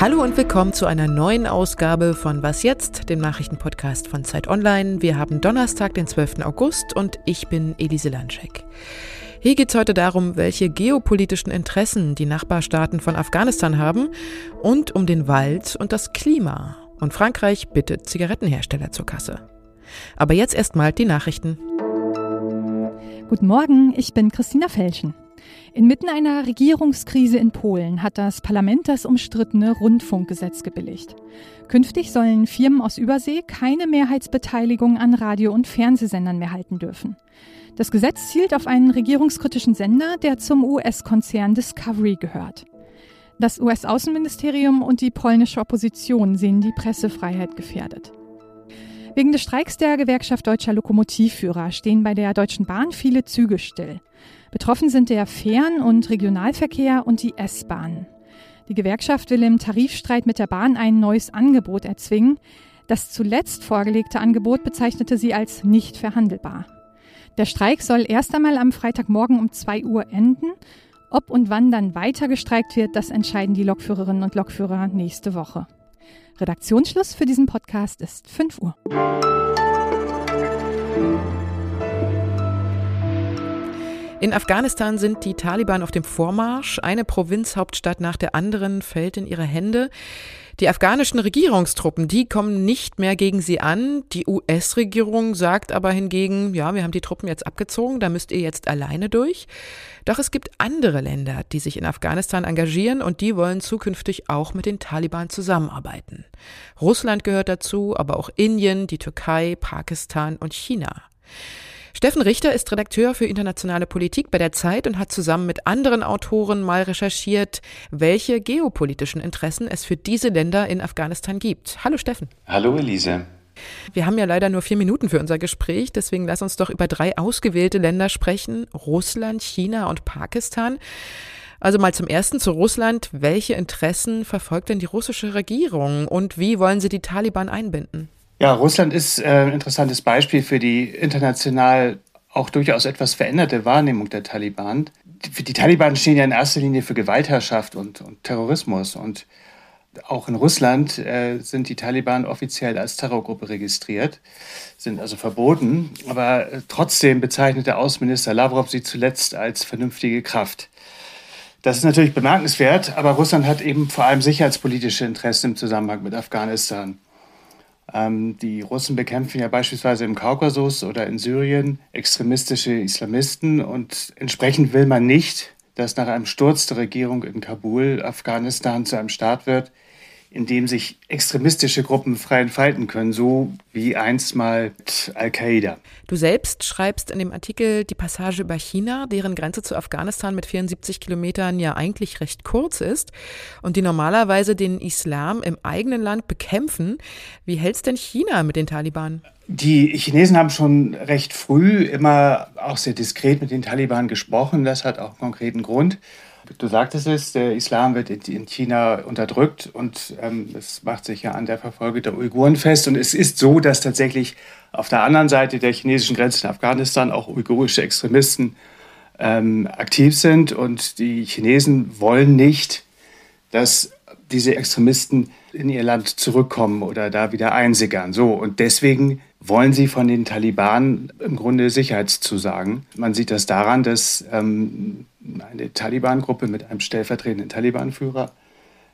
Hallo und willkommen zu einer neuen Ausgabe von Was jetzt, dem Nachrichtenpodcast von Zeit Online. Wir haben Donnerstag, den 12. August und ich bin Elise Landschek. Hier geht es heute darum, welche geopolitischen Interessen die Nachbarstaaten von Afghanistan haben und um den Wald und das Klima. Und Frankreich bittet Zigarettenhersteller zur Kasse. Aber jetzt erstmal die Nachrichten. Guten Morgen, ich bin Christina Felschen. Inmitten einer Regierungskrise in Polen hat das Parlament das umstrittene Rundfunkgesetz gebilligt. Künftig sollen Firmen aus Übersee keine Mehrheitsbeteiligung an Radio- und Fernsehsendern mehr halten dürfen. Das Gesetz zielt auf einen regierungskritischen Sender, der zum US-Konzern Discovery gehört. Das US-Außenministerium und die polnische Opposition sehen die Pressefreiheit gefährdet. Wegen des Streiks der Gewerkschaft deutscher Lokomotivführer stehen bei der Deutschen Bahn viele Züge still. Betroffen sind der Fern- und Regionalverkehr und die S-Bahn. Die Gewerkschaft will im Tarifstreit mit der Bahn ein neues Angebot erzwingen. Das zuletzt vorgelegte Angebot bezeichnete sie als nicht verhandelbar. Der Streik soll erst einmal am Freitagmorgen um 2 Uhr enden. Ob und wann dann weiter gestreikt wird, das entscheiden die Lokführerinnen und Lokführer nächste Woche. Redaktionsschluss für diesen Podcast ist 5 Uhr. In Afghanistan sind die Taliban auf dem Vormarsch. Eine Provinzhauptstadt nach der anderen fällt in ihre Hände. Die afghanischen Regierungstruppen, die kommen nicht mehr gegen sie an. Die US-Regierung sagt aber hingegen, ja, wir haben die Truppen jetzt abgezogen, da müsst ihr jetzt alleine durch. Doch es gibt andere Länder, die sich in Afghanistan engagieren und die wollen zukünftig auch mit den Taliban zusammenarbeiten. Russland gehört dazu, aber auch Indien, die Türkei, Pakistan und China. Steffen Richter ist Redakteur für internationale Politik bei der Zeit und hat zusammen mit anderen Autoren mal recherchiert, welche geopolitischen Interessen es für diese Länder in Afghanistan gibt. Hallo Steffen. Hallo Elise. Wir haben ja leider nur vier Minuten für unser Gespräch, deswegen lass uns doch über drei ausgewählte Länder sprechen, Russland, China und Pakistan. Also mal zum ersten zu Russland. Welche Interessen verfolgt denn die russische Regierung und wie wollen sie die Taliban einbinden? Ja, Russland ist äh, ein interessantes Beispiel für die international auch durchaus etwas veränderte Wahrnehmung der Taliban. Die, die Taliban stehen ja in erster Linie für Gewaltherrschaft und, und Terrorismus. Und auch in Russland äh, sind die Taliban offiziell als Terrorgruppe registriert, sind also verboten. Aber äh, trotzdem bezeichnete Außenminister Lavrov sie zuletzt als vernünftige Kraft. Das ist natürlich bemerkenswert, aber Russland hat eben vor allem sicherheitspolitische Interessen im Zusammenhang mit Afghanistan. Ähm, die Russen bekämpfen ja beispielsweise im Kaukasus oder in Syrien extremistische Islamisten und entsprechend will man nicht, dass nach einem Sturz der Regierung in Kabul Afghanistan zu einem Staat wird, in dem sich extremistische Gruppen frei entfalten können, so wie einst mal Al-Qaida. Du selbst schreibst in dem Artikel die Passage über China, deren Grenze zu Afghanistan mit 74 Kilometern ja eigentlich recht kurz ist und die normalerweise den Islam im eigenen Land bekämpfen. Wie hältst denn China mit den Taliban? Die Chinesen haben schon recht früh immer auch sehr diskret mit den Taliban gesprochen. Das hat auch einen konkreten Grund. Du sagtest es, der Islam wird in China unterdrückt und ähm, es macht sich ja an der Verfolgung der Uiguren fest. Und es ist so, dass tatsächlich auf der anderen Seite der chinesischen Grenze in Afghanistan auch uigurische Extremisten ähm, aktiv sind. Und die Chinesen wollen nicht, dass diese Extremisten in ihr Land zurückkommen oder da wieder einsickern. So, und deswegen wollen sie von den Taliban im Grunde Sicherheitszusagen. Man sieht das daran, dass ähm, eine Taliban-Gruppe mit einem stellvertretenden Taliban-Führer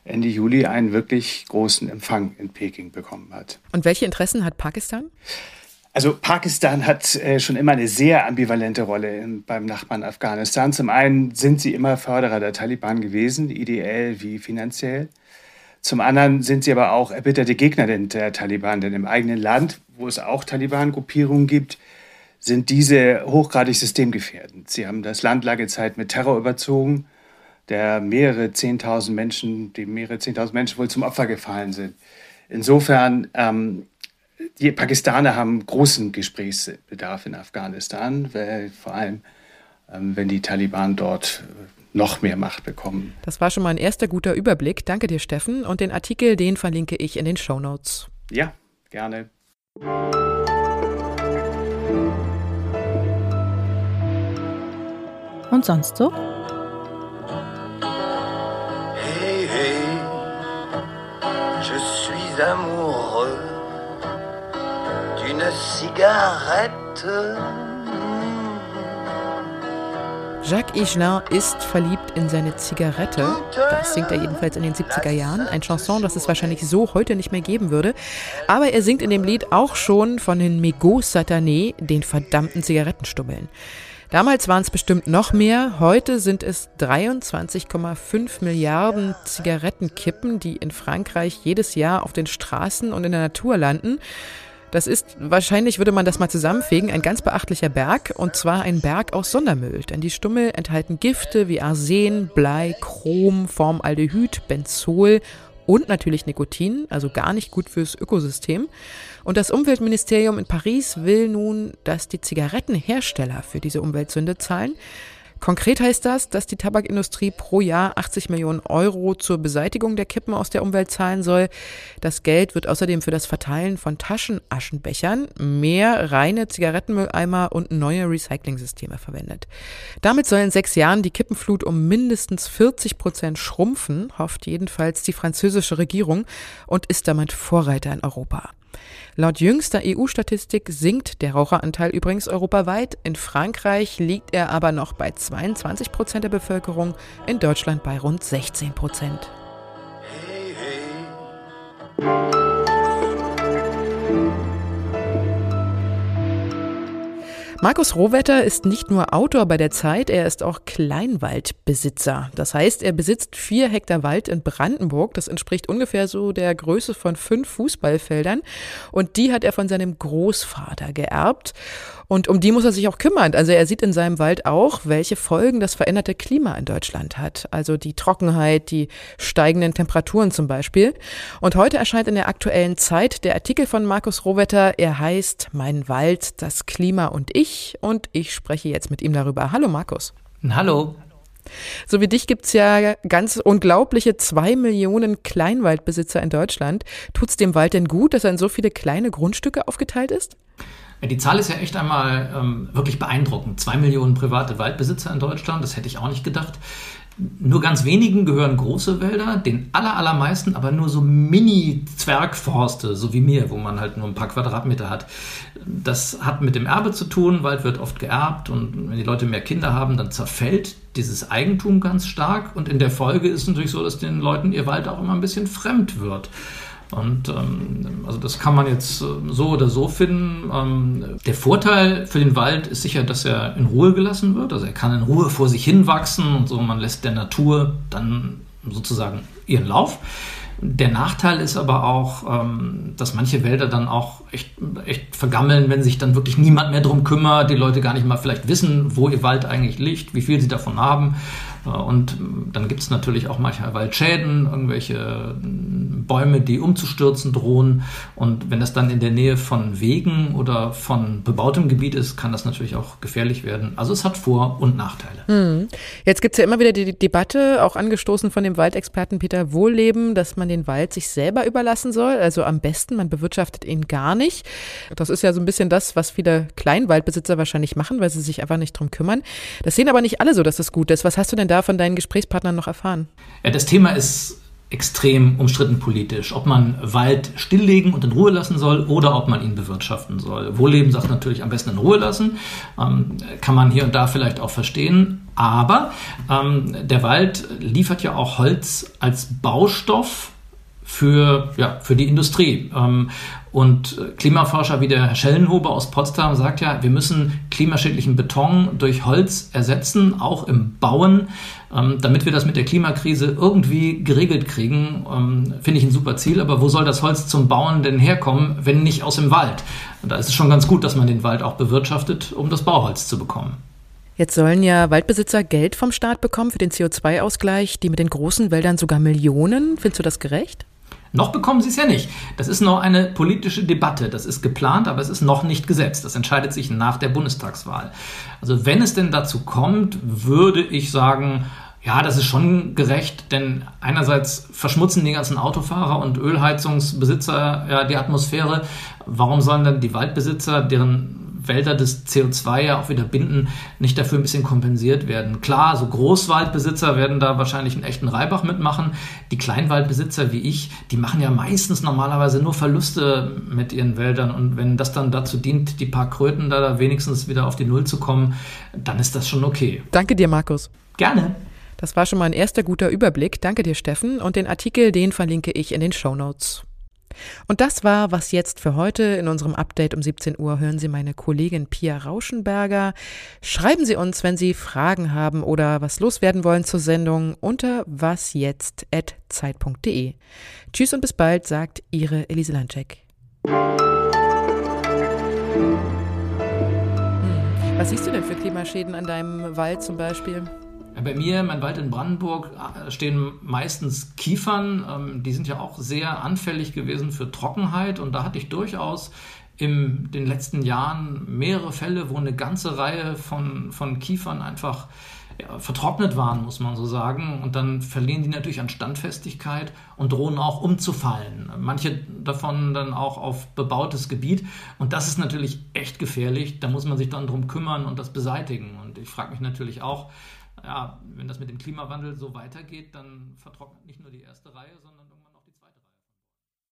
Ende Juli einen wirklich großen Empfang in Peking bekommen hat. Und welche Interessen hat Pakistan? Also Pakistan hat äh, schon immer eine sehr ambivalente Rolle in, beim Nachbarn Afghanistan. Zum einen sind sie immer Förderer der Taliban gewesen, ideell wie finanziell. Zum anderen sind sie aber auch erbitterte Gegner der Taliban, denn im eigenen Land, wo es auch Taliban-Gruppierungen gibt, sind diese hochgradig systemgefährdend. Sie haben das Land lange Zeit mit Terror überzogen, der mehrere Zehntausend Menschen, dem mehrere Zehntausend Menschen wohl zum Opfer gefallen sind. Insofern, ähm, die Pakistaner haben großen Gesprächsbedarf in Afghanistan, weil vor allem, ähm, wenn die Taliban dort noch mehr Macht bekommen. Das war schon mal ein erster guter Überblick. Danke dir, Steffen. Und den Artikel, den verlinke ich in den Show Notes. Ja, gerne. Und sonst so? Hey, hey, suis amoureux d'une cigarette. Jacques Higelin ist verliebt in seine Zigarette. Das singt er jedenfalls in den 70er Jahren. Ein Chanson, das es wahrscheinlich so heute nicht mehr geben würde. Aber er singt in dem Lied auch schon von den Mégots Satanés, den verdammten Zigarettenstummeln. Damals waren es bestimmt noch mehr. Heute sind es 23,5 Milliarden Zigarettenkippen, die in Frankreich jedes Jahr auf den Straßen und in der Natur landen. Das ist, wahrscheinlich würde man das mal zusammenfegen, ein ganz beachtlicher Berg und zwar ein Berg aus Sondermüll. Denn die Stummel enthalten Gifte wie Arsen, Blei, Chrom, Formaldehyd, Benzol und natürlich Nikotin, also gar nicht gut fürs Ökosystem. Und das Umweltministerium in Paris will nun, dass die Zigarettenhersteller für diese Umweltsünde zahlen. Konkret heißt das, dass die Tabakindustrie pro Jahr 80 Millionen Euro zur Beseitigung der Kippen aus der Umwelt zahlen soll. Das Geld wird außerdem für das Verteilen von Taschenaschenbechern, mehr reine Zigarettenmülleimer und neue Recyclingsysteme verwendet. Damit soll in sechs Jahren die Kippenflut um mindestens 40 Prozent schrumpfen, hofft jedenfalls die französische Regierung und ist damit Vorreiter in Europa. Laut jüngster EU-Statistik sinkt der Raucheranteil übrigens europaweit. In Frankreich liegt er aber noch bei 22 Prozent der Bevölkerung, in Deutschland bei rund 16 Prozent. Hey, hey. Markus Rohwetter ist nicht nur Autor bei der Zeit, er ist auch Kleinwaldbesitzer. Das heißt, er besitzt vier Hektar Wald in Brandenburg. Das entspricht ungefähr so der Größe von fünf Fußballfeldern. Und die hat er von seinem Großvater geerbt. Und um die muss er sich auch kümmern. Also er sieht in seinem Wald auch, welche Folgen das veränderte Klima in Deutschland hat. Also die Trockenheit, die steigenden Temperaturen zum Beispiel. Und heute erscheint in der aktuellen Zeit der Artikel von Markus Rohwetter. Er heißt Mein Wald, das Klima und ich. Und ich spreche jetzt mit ihm darüber. Hallo Markus. Hallo. So wie dich gibt's ja ganz unglaubliche zwei Millionen Kleinwaldbesitzer in Deutschland. Tut's dem Wald denn gut, dass er in so viele kleine Grundstücke aufgeteilt ist? Die Zahl ist ja echt einmal ähm, wirklich beeindruckend. Zwei Millionen private Waldbesitzer in Deutschland, das hätte ich auch nicht gedacht. Nur ganz wenigen gehören große Wälder, den aller, allermeisten aber nur so Mini-Zwergforste, so wie mir, wo man halt nur ein paar Quadratmeter hat. Das hat mit dem Erbe zu tun, Wald wird oft geerbt und wenn die Leute mehr Kinder haben, dann zerfällt dieses Eigentum ganz stark und in der Folge ist es natürlich so, dass den Leuten ihr Wald auch immer ein bisschen fremd wird. Und ähm, also das kann man jetzt äh, so oder so finden. Ähm, der Vorteil für den Wald ist sicher, dass er in Ruhe gelassen wird. Also er kann in Ruhe vor sich hin wachsen und so. Man lässt der Natur dann sozusagen ihren Lauf. Der Nachteil ist aber auch, ähm, dass manche Wälder dann auch echt, echt vergammeln, wenn sich dann wirklich niemand mehr drum kümmert, die Leute gar nicht mal vielleicht wissen, wo ihr Wald eigentlich liegt, wie viel sie davon haben. Und dann gibt es natürlich auch manchmal Waldschäden, irgendwelche Bäume, die umzustürzen drohen. Und wenn das dann in der Nähe von Wegen oder von bebautem Gebiet ist, kann das natürlich auch gefährlich werden. Also es hat Vor- und Nachteile. Hm. Jetzt gibt es ja immer wieder die Debatte, auch angestoßen von dem Waldexperten Peter Wohlleben, dass man den Wald sich selber überlassen soll. Also am besten, man bewirtschaftet ihn gar nicht. Das ist ja so ein bisschen das, was viele Kleinwaldbesitzer wahrscheinlich machen, weil sie sich einfach nicht drum kümmern. Das sehen aber nicht alle so, dass das gut ist. Was hast du denn da von deinen Gesprächspartnern noch erfahren? Ja, das Thema ist extrem umstritten politisch, ob man Wald stilllegen und in Ruhe lassen soll oder ob man ihn bewirtschaften soll. Wohlleben sagt natürlich am besten in Ruhe lassen, ähm, kann man hier und da vielleicht auch verstehen, aber ähm, der Wald liefert ja auch Holz als Baustoff für, ja, für die Industrie. Ähm, und Klimaforscher wie der Herr Schellenhuber aus Potsdam sagt ja, wir müssen klimaschädlichen Beton durch Holz ersetzen, auch im Bauen, ähm, damit wir das mit der Klimakrise irgendwie geregelt kriegen. Ähm, finde ich ein super Ziel, aber wo soll das Holz zum Bauen denn herkommen, wenn nicht aus dem Wald? Und da ist es schon ganz gut, dass man den Wald auch bewirtschaftet, um das Bauholz zu bekommen. Jetzt sollen ja Waldbesitzer Geld vom Staat bekommen für den CO2-Ausgleich, die mit den großen Wäldern sogar Millionen. Findest du das gerecht? Noch bekommen sie es ja nicht. Das ist noch eine politische Debatte. Das ist geplant, aber es ist noch nicht gesetzt. Das entscheidet sich nach der Bundestagswahl. Also wenn es denn dazu kommt, würde ich sagen, ja, das ist schon gerecht, denn einerseits verschmutzen die ganzen Autofahrer und Ölheizungsbesitzer ja die Atmosphäre. Warum sollen dann die Waldbesitzer, deren Wälder das CO2 ja auch wieder binden, nicht dafür ein bisschen kompensiert werden. Klar, so Großwaldbesitzer werden da wahrscheinlich einen echten Reibach mitmachen. Die Kleinwaldbesitzer wie ich, die machen ja meistens normalerweise nur Verluste mit ihren Wäldern. Und wenn das dann dazu dient, die paar Kröten da, da wenigstens wieder auf die Null zu kommen, dann ist das schon okay. Danke dir, Markus. Gerne. Das war schon mal ein erster guter Überblick. Danke dir, Steffen. Und den Artikel, den verlinke ich in den Show Notes. Und das war was jetzt für heute. In unserem Update um 17 Uhr hören Sie meine Kollegin Pia Rauschenberger. Schreiben Sie uns, wenn Sie Fragen haben oder was loswerden wollen zur Sendung unter wasjetzt.zeit.de. Tschüss und bis bald, sagt Ihre Elise Landcheck. Hm. Was siehst du denn für Klimaschäden an deinem Wald zum Beispiel? Bei mir, mein Wald in Brandenburg, äh, stehen meistens Kiefern. Ähm, die sind ja auch sehr anfällig gewesen für Trockenheit. Und da hatte ich durchaus in den letzten Jahren mehrere Fälle, wo eine ganze Reihe von, von Kiefern einfach ja, vertrocknet waren, muss man so sagen. Und dann verlieren die natürlich an Standfestigkeit und drohen auch umzufallen. Manche davon dann auch auf bebautes Gebiet. Und das ist natürlich echt gefährlich. Da muss man sich dann drum kümmern und das beseitigen. Und ich frage mich natürlich auch, ja, wenn das mit dem Klimawandel so weitergeht, dann vertrocknet nicht nur die erste Reihe, sondern